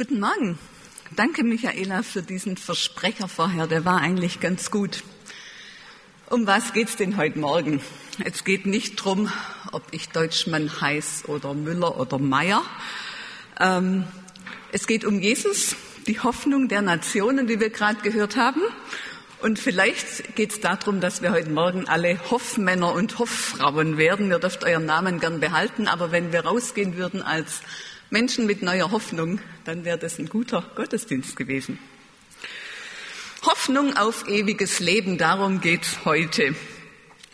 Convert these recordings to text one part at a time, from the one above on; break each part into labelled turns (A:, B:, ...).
A: Guten Morgen. Danke, Michaela, für diesen Versprecher vorher. Der war eigentlich ganz gut. Um was geht's denn heute Morgen? Es geht nicht drum, ob ich Deutschmann heiß oder Müller oder Meier. Ähm, es geht um Jesus, die Hoffnung der Nationen, die wir gerade gehört haben. Und vielleicht geht es darum, dass wir heute Morgen alle Hoffmänner und Hofffrauen werden. Ihr dürft euren Namen gern behalten, aber wenn wir rausgehen würden als Menschen mit neuer Hoffnung, dann wäre das ein guter Gottesdienst gewesen. Hoffnung auf ewiges Leben, darum geht's heute.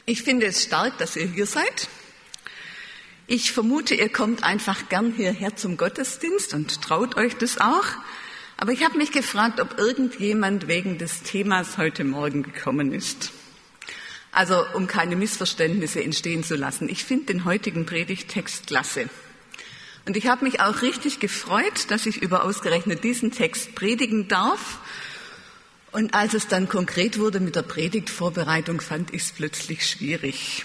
A: Ich finde es stark, dass ihr hier seid. Ich vermute, ihr kommt einfach gern hierher zum Gottesdienst und traut euch das auch. Aber ich habe mich gefragt, ob irgendjemand wegen des Themas heute Morgen gekommen ist. Also um keine Missverständnisse entstehen zu lassen. Ich finde den heutigen Predigtext klasse. Und ich habe mich auch richtig gefreut, dass ich über ausgerechnet diesen Text predigen darf. Und als es dann konkret wurde mit der Predigtvorbereitung, fand ich es plötzlich schwierig.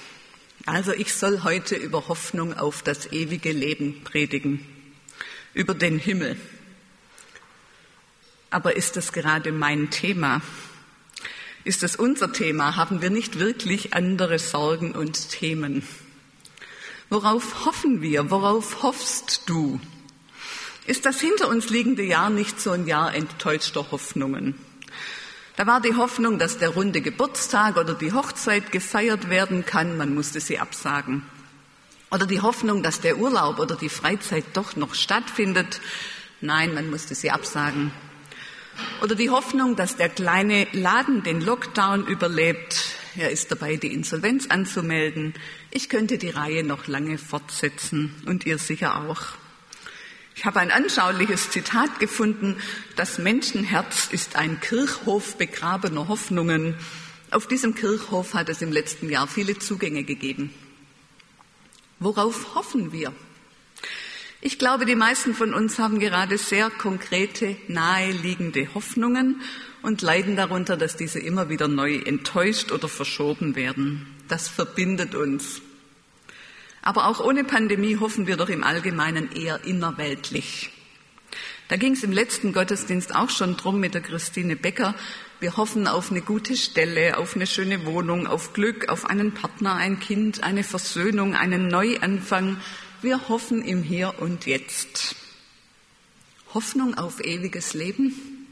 A: Also ich soll heute über Hoffnung auf das ewige Leben predigen, über den Himmel. Aber ist das gerade mein Thema? Ist das unser Thema? Haben wir nicht wirklich andere Sorgen und Themen? Worauf hoffen wir? Worauf hoffst du? Ist das hinter uns liegende Jahr nicht so ein Jahr enttäuschter Hoffnungen? Da war die Hoffnung, dass der runde Geburtstag oder die Hochzeit gefeiert werden kann, man musste sie absagen. Oder die Hoffnung, dass der Urlaub oder die Freizeit doch noch stattfindet, nein, man musste sie absagen. Oder die Hoffnung, dass der kleine Laden den Lockdown überlebt, er ist dabei, die Insolvenz anzumelden. Ich könnte die Reihe noch lange fortsetzen und ihr sicher auch. Ich habe ein anschauliches Zitat gefunden. Das Menschenherz ist ein Kirchhof begrabener Hoffnungen. Auf diesem Kirchhof hat es im letzten Jahr viele Zugänge gegeben. Worauf hoffen wir? Ich glaube, die meisten von uns haben gerade sehr konkrete, naheliegende Hoffnungen und leiden darunter, dass diese immer wieder neu enttäuscht oder verschoben werden. Das verbindet uns. Aber auch ohne Pandemie hoffen wir doch im Allgemeinen eher innerweltlich. Da ging es im letzten Gottesdienst auch schon drum mit der Christine Becker. Wir hoffen auf eine gute Stelle, auf eine schöne Wohnung, auf Glück, auf einen Partner, ein Kind, eine Versöhnung, einen Neuanfang. Wir hoffen im Hier und Jetzt. Hoffnung auf ewiges Leben?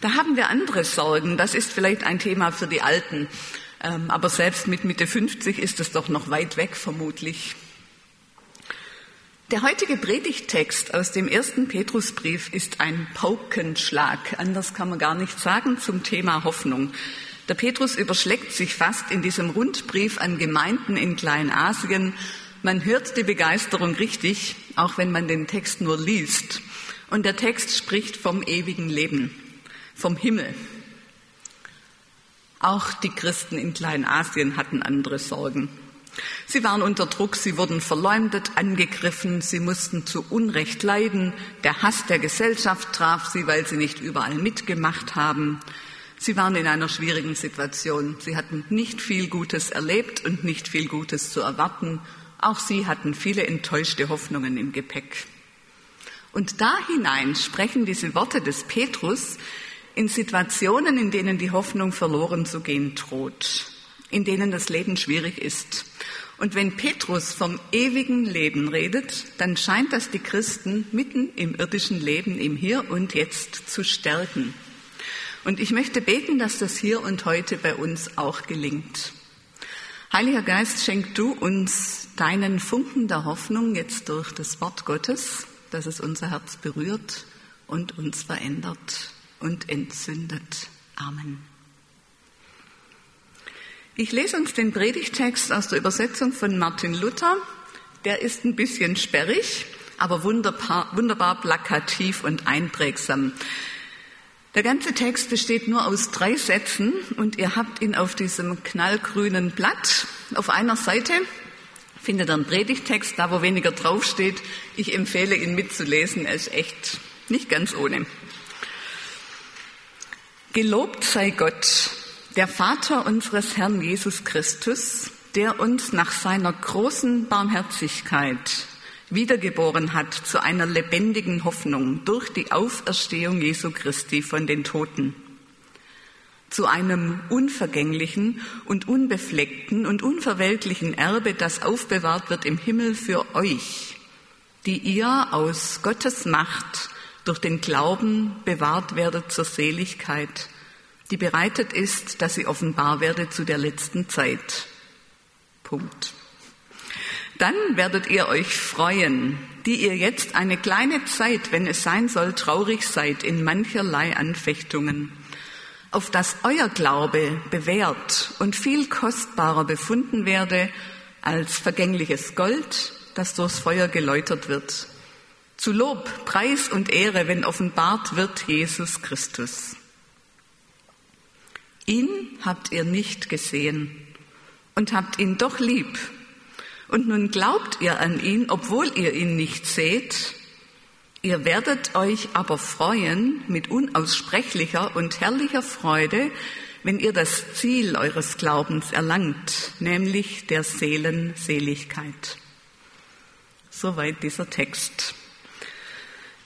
A: Da haben wir andere Sorgen. Das ist vielleicht ein Thema für die Alten. Ähm, aber selbst mit Mitte 50 ist es doch noch weit weg, vermutlich. Der heutige Predigtext aus dem ersten Petrusbrief ist ein Paukenschlag. Anders kann man gar nicht sagen zum Thema Hoffnung. Der Petrus überschlägt sich fast in diesem Rundbrief an Gemeinden in Kleinasien. Man hört die Begeisterung richtig, auch wenn man den Text nur liest. Und der Text spricht vom ewigen Leben vom Himmel. Auch die Christen in Kleinasien hatten andere Sorgen. Sie waren unter Druck, sie wurden verleumdet, angegriffen, sie mussten zu Unrecht leiden, der Hass der Gesellschaft traf sie, weil sie nicht überall mitgemacht haben. Sie waren in einer schwierigen Situation. Sie hatten nicht viel Gutes erlebt und nicht viel Gutes zu erwarten. Auch sie hatten viele enttäuschte Hoffnungen im Gepäck. Und da hinein sprechen diese Worte des Petrus, in Situationen, in denen die Hoffnung verloren zu gehen droht, in denen das Leben schwierig ist. Und wenn Petrus vom ewigen Leben redet, dann scheint das die Christen mitten im irdischen Leben, im Hier und Jetzt zu stärken. Und ich möchte beten, dass das hier und heute bei uns auch gelingt. Heiliger Geist, schenk du uns deinen Funken der Hoffnung jetzt durch das Wort Gottes, dass es unser Herz berührt und uns verändert und entzündet. Amen. Ich lese uns den Predigtext aus der Übersetzung von Martin Luther. Der ist ein bisschen sperrig, aber wunderbar, wunderbar plakativ und einprägsam. Der ganze Text besteht nur aus drei Sätzen und ihr habt ihn auf diesem knallgrünen Blatt. Auf einer Seite findet ihr einen Predigtext, da wo weniger draufsteht. Ich empfehle ihn mitzulesen, er ist echt nicht ganz ohne. Gelobt sei Gott, der Vater unseres Herrn Jesus Christus, der uns nach seiner großen Barmherzigkeit wiedergeboren hat zu einer lebendigen Hoffnung durch die Auferstehung Jesu Christi von den Toten, zu einem unvergänglichen und unbefleckten und unverwelklichen Erbe, das aufbewahrt wird im Himmel für euch, die ihr aus Gottes Macht durch den Glauben bewahrt werdet zur Seligkeit, die bereitet ist, dass sie offenbar werde zu der letzten Zeit. Punkt. Dann werdet ihr euch freuen, die ihr jetzt eine kleine Zeit, wenn es sein soll, traurig seid in mancherlei Anfechtungen, auf dass euer Glaube bewährt und viel kostbarer befunden werde als vergängliches Gold, das durchs Feuer geläutert wird. Zu Lob, Preis und Ehre, wenn offenbart wird Jesus Christus. Ihn habt ihr nicht gesehen und habt ihn doch lieb und nun glaubt ihr an ihn, obwohl ihr ihn nicht seht. Ihr werdet euch aber freuen mit unaussprechlicher und herrlicher Freude, wenn ihr das Ziel eures Glaubens erlangt, nämlich der Seelenseligkeit. Soweit dieser Text.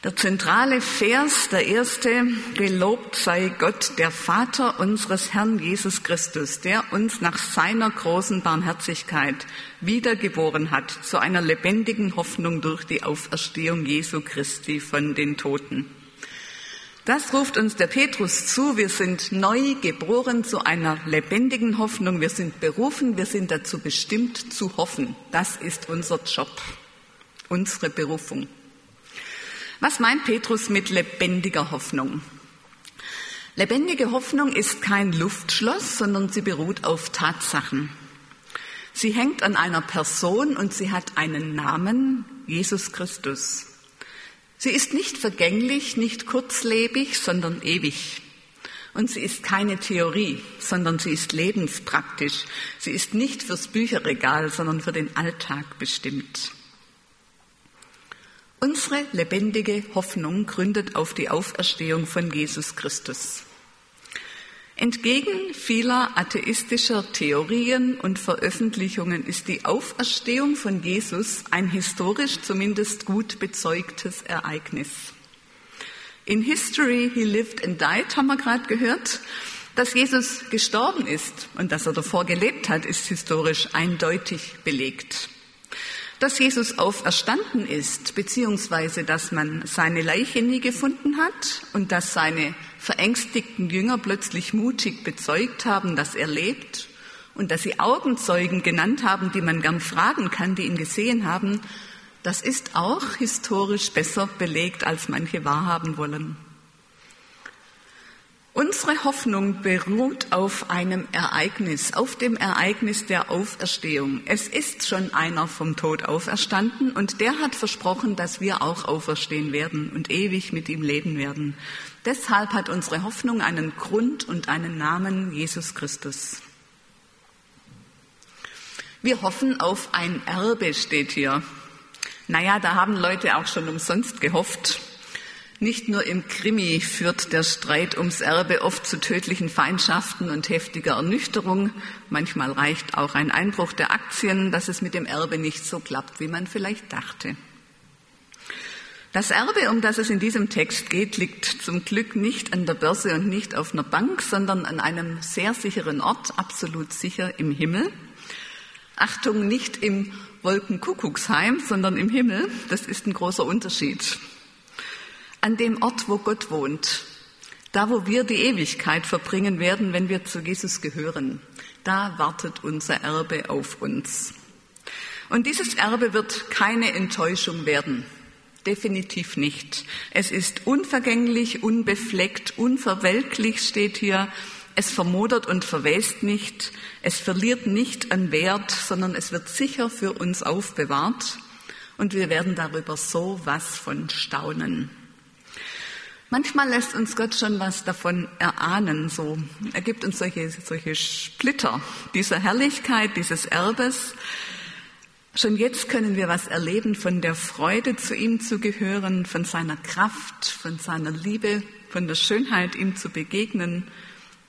A: Der zentrale Vers, der erste, gelobt sei Gott, der Vater unseres Herrn Jesus Christus, der uns nach seiner großen Barmherzigkeit wiedergeboren hat zu einer lebendigen Hoffnung durch die Auferstehung Jesu Christi von den Toten. Das ruft uns der Petrus zu. Wir sind neu geboren zu einer lebendigen Hoffnung. Wir sind berufen, wir sind dazu bestimmt zu hoffen. Das ist unser Job, unsere Berufung. Was meint Petrus mit lebendiger Hoffnung? Lebendige Hoffnung ist kein Luftschloss, sondern sie beruht auf Tatsachen. Sie hängt an einer Person und sie hat einen Namen, Jesus Christus. Sie ist nicht vergänglich, nicht kurzlebig, sondern ewig. Und sie ist keine Theorie, sondern sie ist lebenspraktisch. Sie ist nicht fürs Bücherregal, sondern für den Alltag bestimmt. Unsere lebendige Hoffnung gründet auf die Auferstehung von Jesus Christus. Entgegen vieler atheistischer Theorien und Veröffentlichungen ist die Auferstehung von Jesus ein historisch zumindest gut bezeugtes Ereignis. In History He Lived and Died haben wir gerade gehört. Dass Jesus gestorben ist und dass er davor gelebt hat, ist historisch eindeutig belegt. Dass Jesus auferstanden ist, beziehungsweise dass man seine Leiche nie gefunden hat und dass seine verängstigten Jünger plötzlich mutig bezeugt haben, dass er lebt und dass sie Augenzeugen genannt haben, die man gern fragen kann, die ihn gesehen haben, das ist auch historisch besser belegt, als manche wahrhaben wollen. Unsere Hoffnung beruht auf einem Ereignis, auf dem Ereignis der Auferstehung. Es ist schon einer vom Tod auferstanden und der hat versprochen, dass wir auch auferstehen werden und ewig mit ihm leben werden. Deshalb hat unsere Hoffnung einen Grund und einen Namen, Jesus Christus. Wir hoffen auf ein Erbe, steht hier. Naja, da haben Leute auch schon umsonst gehofft. Nicht nur im Krimi führt der Streit ums Erbe oft zu tödlichen Feindschaften und heftiger Ernüchterung. Manchmal reicht auch ein Einbruch der Aktien, dass es mit dem Erbe nicht so klappt, wie man vielleicht dachte. Das Erbe, um das es in diesem Text geht, liegt zum Glück nicht an der Börse und nicht auf einer Bank, sondern an einem sehr sicheren Ort, absolut sicher im Himmel. Achtung, nicht im Wolkenkuckucksheim, sondern im Himmel. Das ist ein großer Unterschied an dem Ort, wo Gott wohnt, da wo wir die Ewigkeit verbringen werden, wenn wir zu Jesus gehören, da wartet unser Erbe auf uns. Und dieses Erbe wird keine Enttäuschung werden. Definitiv nicht. Es ist unvergänglich, unbefleckt, unverwelklich steht hier. Es vermodert und verwest nicht. Es verliert nicht an Wert, sondern es wird sicher für uns aufbewahrt. Und wir werden darüber so was von staunen. Manchmal lässt uns Gott schon was davon erahnen, so. Er gibt uns solche, solche Splitter dieser Herrlichkeit, dieses Erbes. Schon jetzt können wir was erleben von der Freude, zu ihm zu gehören, von seiner Kraft, von seiner Liebe, von der Schönheit, ihm zu begegnen.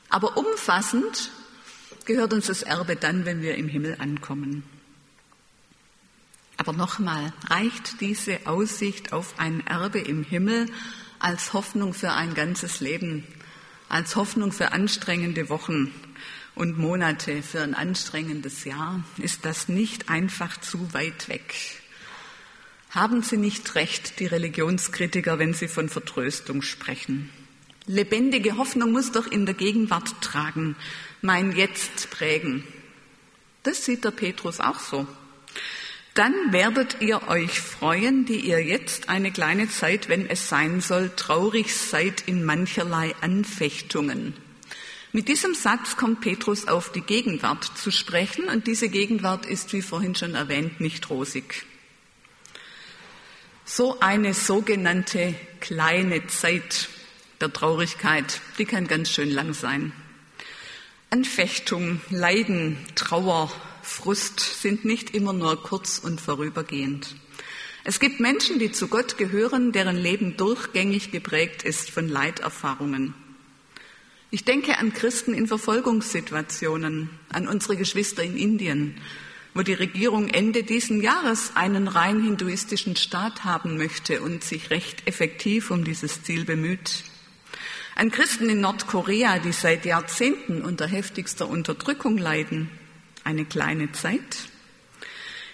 A: Aber umfassend gehört uns das Erbe dann, wenn wir im Himmel ankommen. Aber nochmal, reicht diese Aussicht auf ein Erbe im Himmel als Hoffnung für ein ganzes Leben, als Hoffnung für anstrengende Wochen und Monate, für ein anstrengendes Jahr? Ist das nicht einfach zu weit weg? Haben Sie nicht recht, die Religionskritiker, wenn sie von Vertröstung sprechen? Lebendige Hoffnung muss doch in der Gegenwart tragen, mein Jetzt prägen. Das sieht der Petrus auch so. Dann werdet ihr euch freuen, die ihr jetzt eine kleine Zeit, wenn es sein soll, traurig seid in mancherlei Anfechtungen. Mit diesem Satz kommt Petrus auf die Gegenwart zu sprechen und diese Gegenwart ist, wie vorhin schon erwähnt, nicht rosig. So eine sogenannte kleine Zeit der Traurigkeit, die kann ganz schön lang sein. Anfechtung, Leiden, Trauer, Frust sind nicht immer nur kurz und vorübergehend. Es gibt Menschen, die zu Gott gehören, deren Leben durchgängig geprägt ist von Leiterfahrungen. Ich denke an Christen in Verfolgungssituationen, an unsere Geschwister in Indien, wo die Regierung Ende diesen Jahres einen rein hinduistischen Staat haben möchte und sich recht effektiv um dieses Ziel bemüht. An Christen in Nordkorea, die seit Jahrzehnten unter heftigster Unterdrückung leiden. Eine kleine Zeit.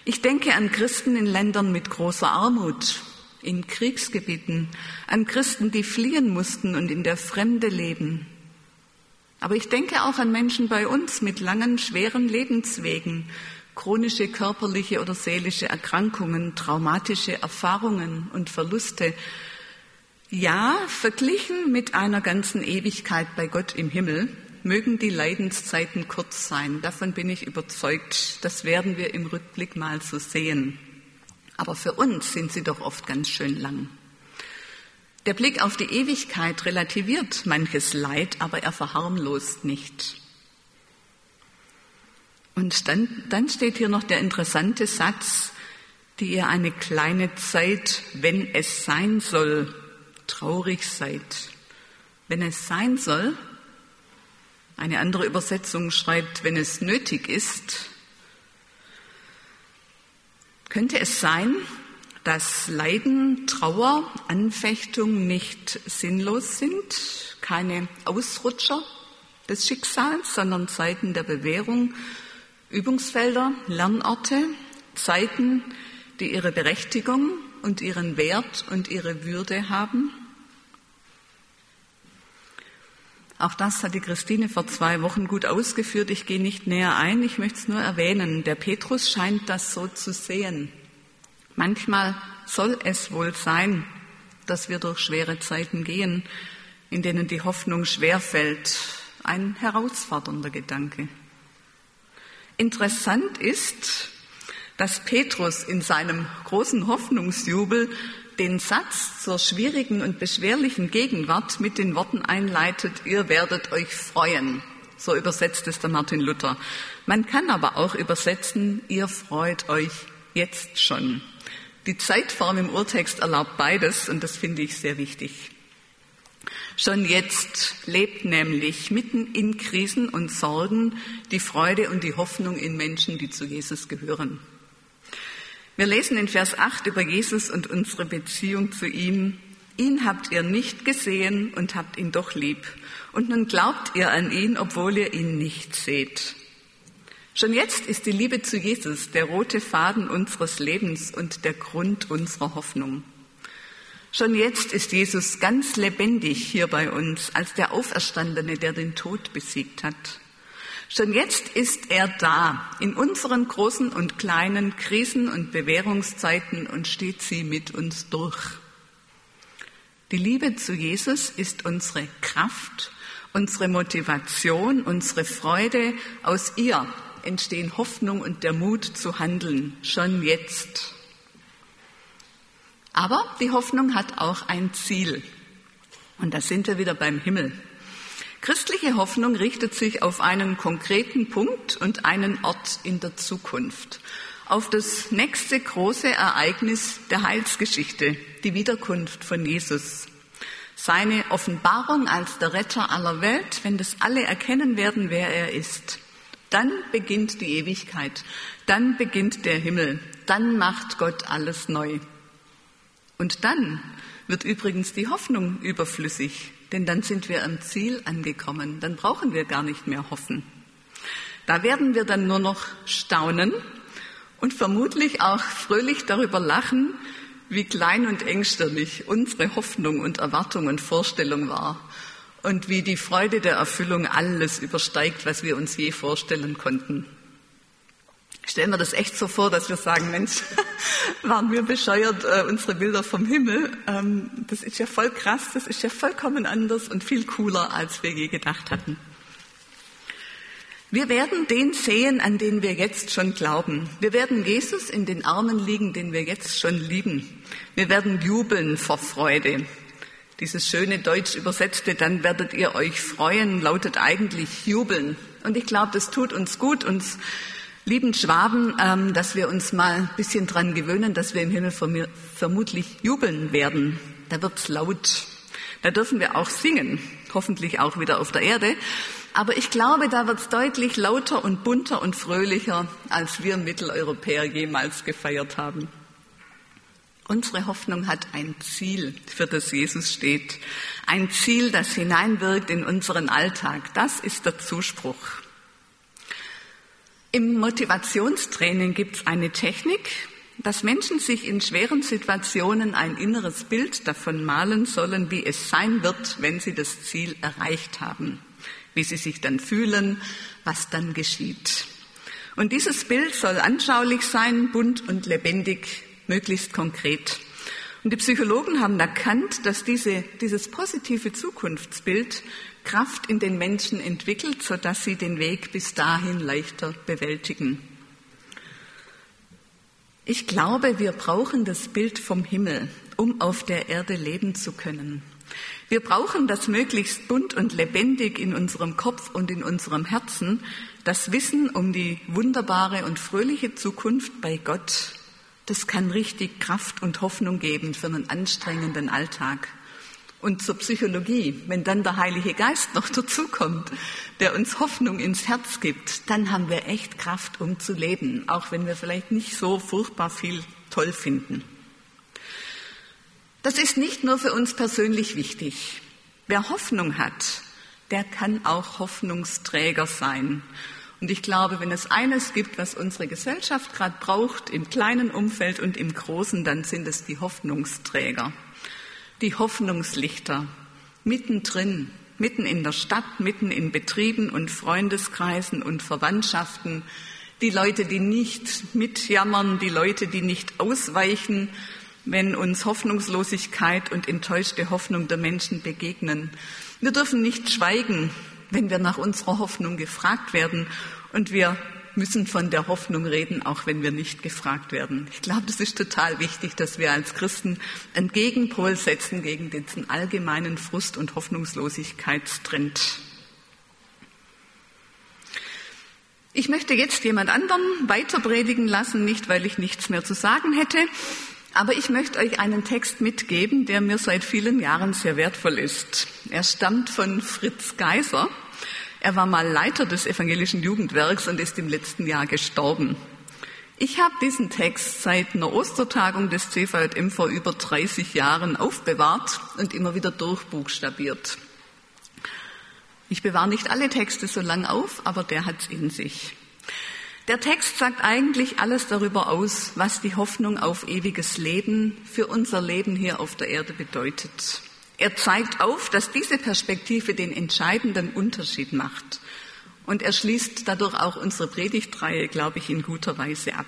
A: Ich denke an Christen in Ländern mit großer Armut, in Kriegsgebieten, an Christen, die fliehen mussten und in der Fremde leben. Aber ich denke auch an Menschen bei uns mit langen, schweren Lebenswegen, chronische körperliche oder seelische Erkrankungen, traumatische Erfahrungen und Verluste, ja, verglichen mit einer ganzen Ewigkeit bei Gott im Himmel mögen die Leidenszeiten kurz sein. Davon bin ich überzeugt. Das werden wir im Rückblick mal so sehen. Aber für uns sind sie doch oft ganz schön lang. Der Blick auf die Ewigkeit relativiert manches Leid, aber er verharmlost nicht. Und dann, dann steht hier noch der interessante Satz, die ihr eine kleine Zeit, wenn es sein soll, traurig seid. Wenn es sein soll, eine andere Übersetzung schreibt, wenn es nötig ist, könnte es sein, dass Leiden, Trauer, Anfechtung nicht sinnlos sind, keine Ausrutscher des Schicksals, sondern Zeiten der Bewährung, Übungsfelder, Lernorte, Zeiten, die ihre Berechtigung und ihren Wert und ihre Würde haben? Auch das hat die Christine vor zwei Wochen gut ausgeführt. Ich gehe nicht näher ein, ich möchte es nur erwähnen. Der Petrus scheint das so zu sehen. Manchmal soll es wohl sein, dass wir durch schwere Zeiten gehen, in denen die Hoffnung schwerfällt. Ein herausfordernder Gedanke. Interessant ist, dass Petrus in seinem großen Hoffnungsjubel den Satz zur schwierigen und beschwerlichen Gegenwart mit den Worten einleitet, ihr werdet euch freuen. So übersetzt es der Martin Luther. Man kann aber auch übersetzen, ihr freut euch jetzt schon. Die Zeitform im Urtext erlaubt beides und das finde ich sehr wichtig. Schon jetzt lebt nämlich mitten in Krisen und Sorgen die Freude und die Hoffnung in Menschen, die zu Jesus gehören. Wir lesen in Vers 8 über Jesus und unsere Beziehung zu ihm. Ihn habt ihr nicht gesehen und habt ihn doch lieb. Und nun glaubt ihr an ihn, obwohl ihr ihn nicht seht. Schon jetzt ist die Liebe zu Jesus der rote Faden unseres Lebens und der Grund unserer Hoffnung. Schon jetzt ist Jesus ganz lebendig hier bei uns als der Auferstandene, der den Tod besiegt hat. Schon jetzt ist er da in unseren großen und kleinen Krisen und Bewährungszeiten und steht sie mit uns durch. Die Liebe zu Jesus ist unsere Kraft, unsere Motivation, unsere Freude. Aus ihr entstehen Hoffnung und der Mut zu handeln, schon jetzt. Aber die Hoffnung hat auch ein Ziel. Und da sind wir wieder beim Himmel. Christliche Hoffnung richtet sich auf einen konkreten Punkt und einen Ort in der Zukunft, auf das nächste große Ereignis der Heilsgeschichte, die Wiederkunft von Jesus. Seine Offenbarung als der Retter aller Welt, wenn das alle erkennen werden, wer er ist. Dann beginnt die Ewigkeit, dann beginnt der Himmel, dann macht Gott alles neu. Und dann wird übrigens die Hoffnung überflüssig, denn dann sind wir am Ziel angekommen, dann brauchen wir gar nicht mehr hoffen. Da werden wir dann nur noch staunen und vermutlich auch fröhlich darüber lachen, wie klein und engstirnig unsere Hoffnung und Erwartung und Vorstellung war und wie die Freude der Erfüllung alles übersteigt, was wir uns je vorstellen konnten. Stellen wir das echt so vor, dass wir sagen, Mensch, waren wir bescheuert, äh, unsere Bilder vom Himmel. Ähm, das ist ja voll krass, das ist ja vollkommen anders und viel cooler, als wir je gedacht hatten. Wir werden den sehen, an den wir jetzt schon glauben. Wir werden Jesus in den Armen liegen, den wir jetzt schon lieben. Wir werden jubeln vor Freude. Dieses schöne Deutsch übersetzte, dann werdet ihr euch freuen, lautet eigentlich jubeln. Und ich glaube, das tut uns gut, uns lieben Schwaben, ähm, dass wir uns mal ein bisschen dran gewöhnen, dass wir im Himmel vermutlich jubeln werden. Da wird's laut. Da dürfen wir auch singen, hoffentlich auch wieder auf der Erde. Aber ich glaube, da wird es deutlich lauter und bunter und fröhlicher, als wir Mitteleuropäer jemals gefeiert haben. Unsere Hoffnung hat ein Ziel, für das Jesus steht. Ein Ziel, das hineinwirkt in unseren Alltag. Das ist der Zuspruch. Im Motivationstraining gibt es eine Technik, dass Menschen sich in schweren Situationen ein inneres Bild davon malen sollen, wie es sein wird, wenn sie das Ziel erreicht haben wie sie sich dann fühlen, was dann geschieht. Und dieses Bild soll anschaulich sein, bunt und lebendig, möglichst konkret. Und die Psychologen haben erkannt, dass diese, dieses positive Zukunftsbild Kraft in den Menschen entwickelt, sodass sie den Weg bis dahin leichter bewältigen. Ich glaube, wir brauchen das Bild vom Himmel, um auf der Erde leben zu können. Wir brauchen das möglichst bunt und lebendig in unserem Kopf und in unserem Herzen, das Wissen um die wunderbare und fröhliche Zukunft bei Gott. Das kann richtig Kraft und Hoffnung geben für einen anstrengenden Alltag. Und zur Psychologie, wenn dann der Heilige Geist noch dazukommt, der uns Hoffnung ins Herz gibt, dann haben wir echt Kraft, um zu leben, auch wenn wir vielleicht nicht so furchtbar viel toll finden. Das ist nicht nur für uns persönlich wichtig. Wer Hoffnung hat, der kann auch Hoffnungsträger sein. Und ich glaube, wenn es eines gibt, was unsere Gesellschaft gerade braucht, im kleinen Umfeld und im großen, dann sind es die Hoffnungsträger, die Hoffnungslichter, mittendrin, mitten in der Stadt, mitten in Betrieben und Freundeskreisen und Verwandtschaften, die Leute, die nicht mitjammern, die Leute, die nicht ausweichen, wenn uns Hoffnungslosigkeit und enttäuschte Hoffnung der Menschen begegnen. Wir dürfen nicht schweigen, wenn wir nach unserer Hoffnung gefragt werden und wir müssen von der Hoffnung reden, auch wenn wir nicht gefragt werden. Ich glaube, das ist total wichtig, dass wir als Christen einen Gegenpol setzen gegen diesen allgemeinen Frust und Hoffnungslosigkeitstrend. Ich möchte jetzt jemand anderen weiter predigen lassen, nicht weil ich nichts mehr zu sagen hätte, aber ich möchte euch einen Text mitgeben, der mir seit vielen Jahren sehr wertvoll ist. Er stammt von Fritz Geiser. Er war mal Leiter des evangelischen Jugendwerks und ist im letzten Jahr gestorben. Ich habe diesen Text seit einer Ostertagung des CVJM vor über 30 Jahren aufbewahrt und immer wieder durchbuchstabiert. Ich bewahre nicht alle Texte so lang auf, aber der hat's in sich. Der Text sagt eigentlich alles darüber aus, was die Hoffnung auf ewiges Leben für unser Leben hier auf der Erde bedeutet. Er zeigt auf, dass diese Perspektive den entscheidenden Unterschied macht. Und er schließt dadurch auch unsere Predigtreihe, glaube ich, in guter Weise ab.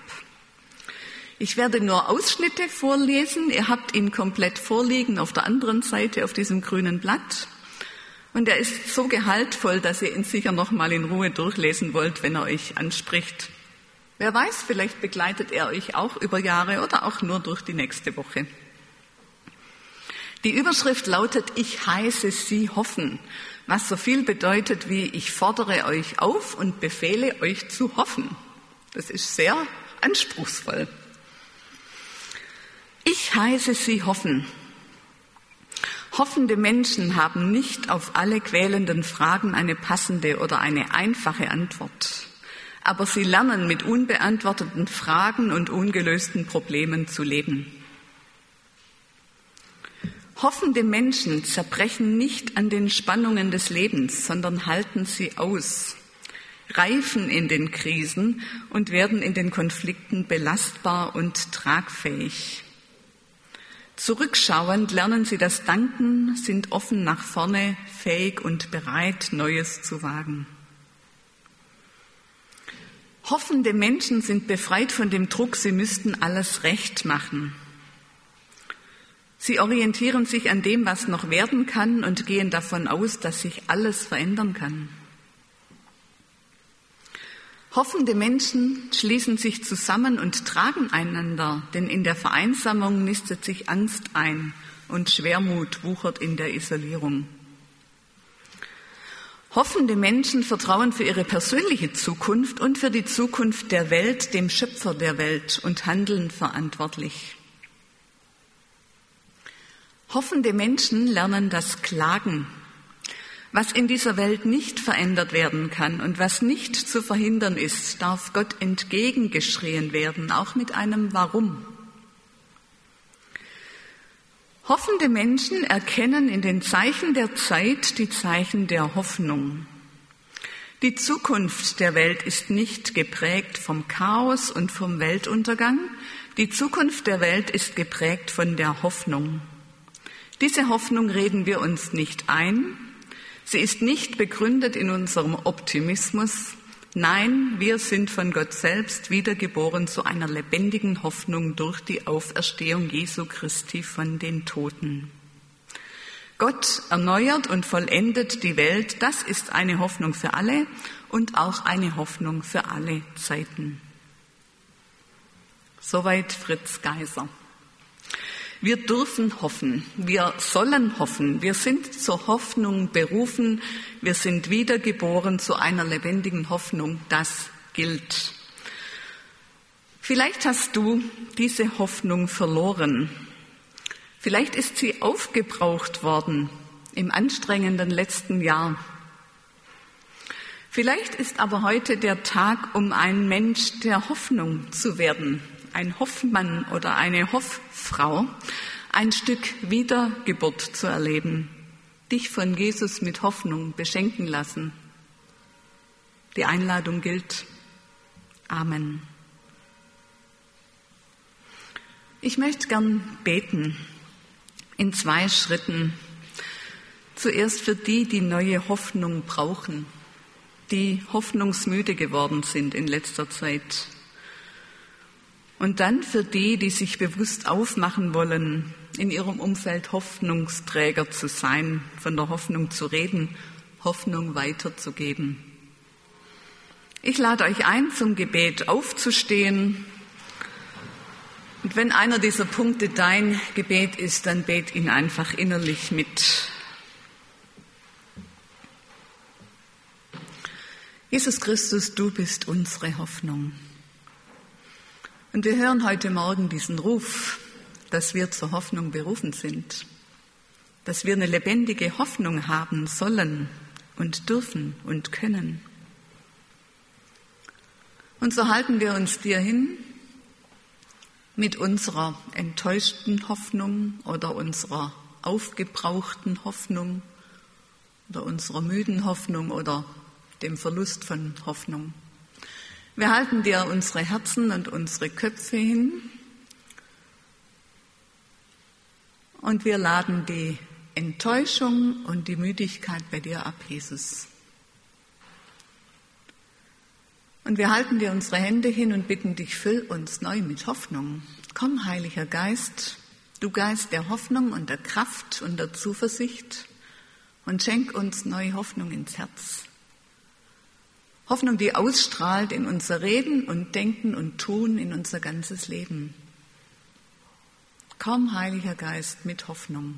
A: Ich werde nur Ausschnitte vorlesen. Ihr habt ihn komplett vorliegen auf der anderen Seite auf diesem grünen Blatt. Und er ist so gehaltvoll, dass ihr ihn sicher noch mal in Ruhe durchlesen wollt, wenn er euch anspricht. Wer weiß, vielleicht begleitet er euch auch über Jahre oder auch nur durch die nächste Woche. Die Überschrift lautet, ich heiße Sie hoffen, was so viel bedeutet wie, ich fordere euch auf und befehle euch zu hoffen. Das ist sehr anspruchsvoll. Ich heiße Sie hoffen. Hoffende Menschen haben nicht auf alle quälenden Fragen eine passende oder eine einfache Antwort. aber sie lernen mit unbeantworteten Fragen und ungelösten Problemen zu leben. Hoffende Menschen zerbrechen nicht an den Spannungen des Lebens, sondern halten sie aus, reifen in den Krisen und werden in den Konflikten belastbar und tragfähig. Zurückschauend lernen sie das Danken, sind offen nach vorne, fähig und bereit, Neues zu wagen. Hoffende Menschen sind befreit von dem Druck, sie müssten alles recht machen. Sie orientieren sich an dem, was noch werden kann und gehen davon aus, dass sich alles verändern kann. Hoffende Menschen schließen sich zusammen und tragen einander, denn in der Vereinsamung nistet sich Angst ein und Schwermut wuchert in der Isolierung. Hoffende Menschen vertrauen für ihre persönliche Zukunft und für die Zukunft der Welt dem Schöpfer der Welt und handeln verantwortlich. Hoffende Menschen lernen das Klagen was in dieser Welt nicht verändert werden kann und was nicht zu verhindern ist, darf Gott entgegengeschrien werden, auch mit einem Warum. Hoffende Menschen erkennen in den Zeichen der Zeit die Zeichen der Hoffnung. Die Zukunft der Welt ist nicht geprägt vom Chaos und vom Weltuntergang. Die Zukunft der Welt ist geprägt von der Hoffnung. Diese Hoffnung reden wir uns nicht ein, Sie ist nicht begründet in unserem Optimismus. Nein, wir sind von Gott selbst wiedergeboren zu einer lebendigen Hoffnung durch die Auferstehung Jesu Christi von den Toten. Gott erneuert und vollendet die Welt. Das ist eine Hoffnung für alle und auch eine Hoffnung für alle Zeiten. Soweit Fritz Geiser. Wir dürfen hoffen, wir sollen hoffen, wir sind zur Hoffnung berufen, wir sind wiedergeboren zu einer lebendigen Hoffnung, das gilt. Vielleicht hast du diese Hoffnung verloren. Vielleicht ist sie aufgebraucht worden im anstrengenden letzten Jahr. Vielleicht ist aber heute der Tag, um ein Mensch der Hoffnung zu werden, ein Hoffmann oder eine Hofffrau ein Stück Wiedergeburt zu erleben, dich von Jesus mit Hoffnung beschenken lassen. Die Einladung gilt. Amen. Ich möchte gern beten in zwei Schritten. Zuerst für die, die neue Hoffnung brauchen, die hoffnungsmüde geworden sind in letzter Zeit. Und dann für die, die sich bewusst aufmachen wollen, in ihrem Umfeld Hoffnungsträger zu sein, von der Hoffnung zu reden, Hoffnung weiterzugeben. Ich lade euch ein, zum Gebet aufzustehen. Und wenn einer dieser Punkte dein Gebet ist, dann bet ihn einfach innerlich mit. Jesus Christus, du bist unsere Hoffnung. Und wir hören heute Morgen diesen Ruf, dass wir zur Hoffnung berufen sind, dass wir eine lebendige Hoffnung haben sollen und dürfen und können. Und so halten wir uns dir hin mit unserer enttäuschten Hoffnung oder unserer aufgebrauchten Hoffnung oder unserer müden Hoffnung oder dem Verlust von Hoffnung. Wir halten dir unsere Herzen und unsere Köpfe hin und wir laden die Enttäuschung und die Müdigkeit bei dir ab, Jesus. Und wir halten dir unsere Hände hin und bitten dich, füll uns neu mit Hoffnung. Komm, Heiliger Geist, du Geist der Hoffnung und der Kraft und der Zuversicht und schenk uns neue Hoffnung ins Herz. Hoffnung, die ausstrahlt in unser Reden und Denken und Tun, in unser ganzes Leben. Komm, Heiliger Geist, mit Hoffnung.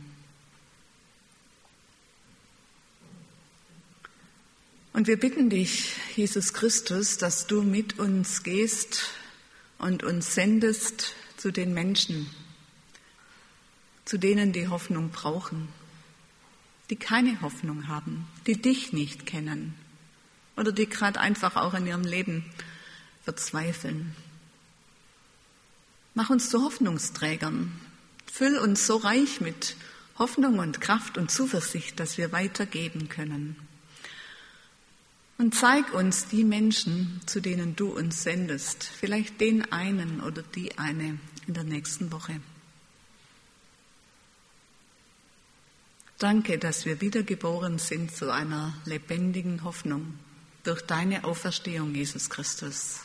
A: Und wir bitten dich, Jesus Christus, dass du mit uns gehst und uns sendest zu den Menschen, zu denen die Hoffnung brauchen, die keine Hoffnung haben, die dich nicht kennen oder die gerade einfach auch in ihrem Leben verzweifeln. Mach uns zu Hoffnungsträgern. Füll uns so reich mit Hoffnung und Kraft und Zuversicht, dass wir weitergeben können. Und zeig uns die Menschen, zu denen du uns sendest, vielleicht den einen oder die eine in der nächsten Woche. Danke, dass wir wiedergeboren sind zu einer lebendigen Hoffnung durch deine Auferstehung, Jesus Christus.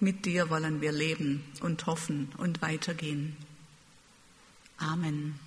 A: Mit dir wollen wir leben und hoffen und weitergehen. Amen.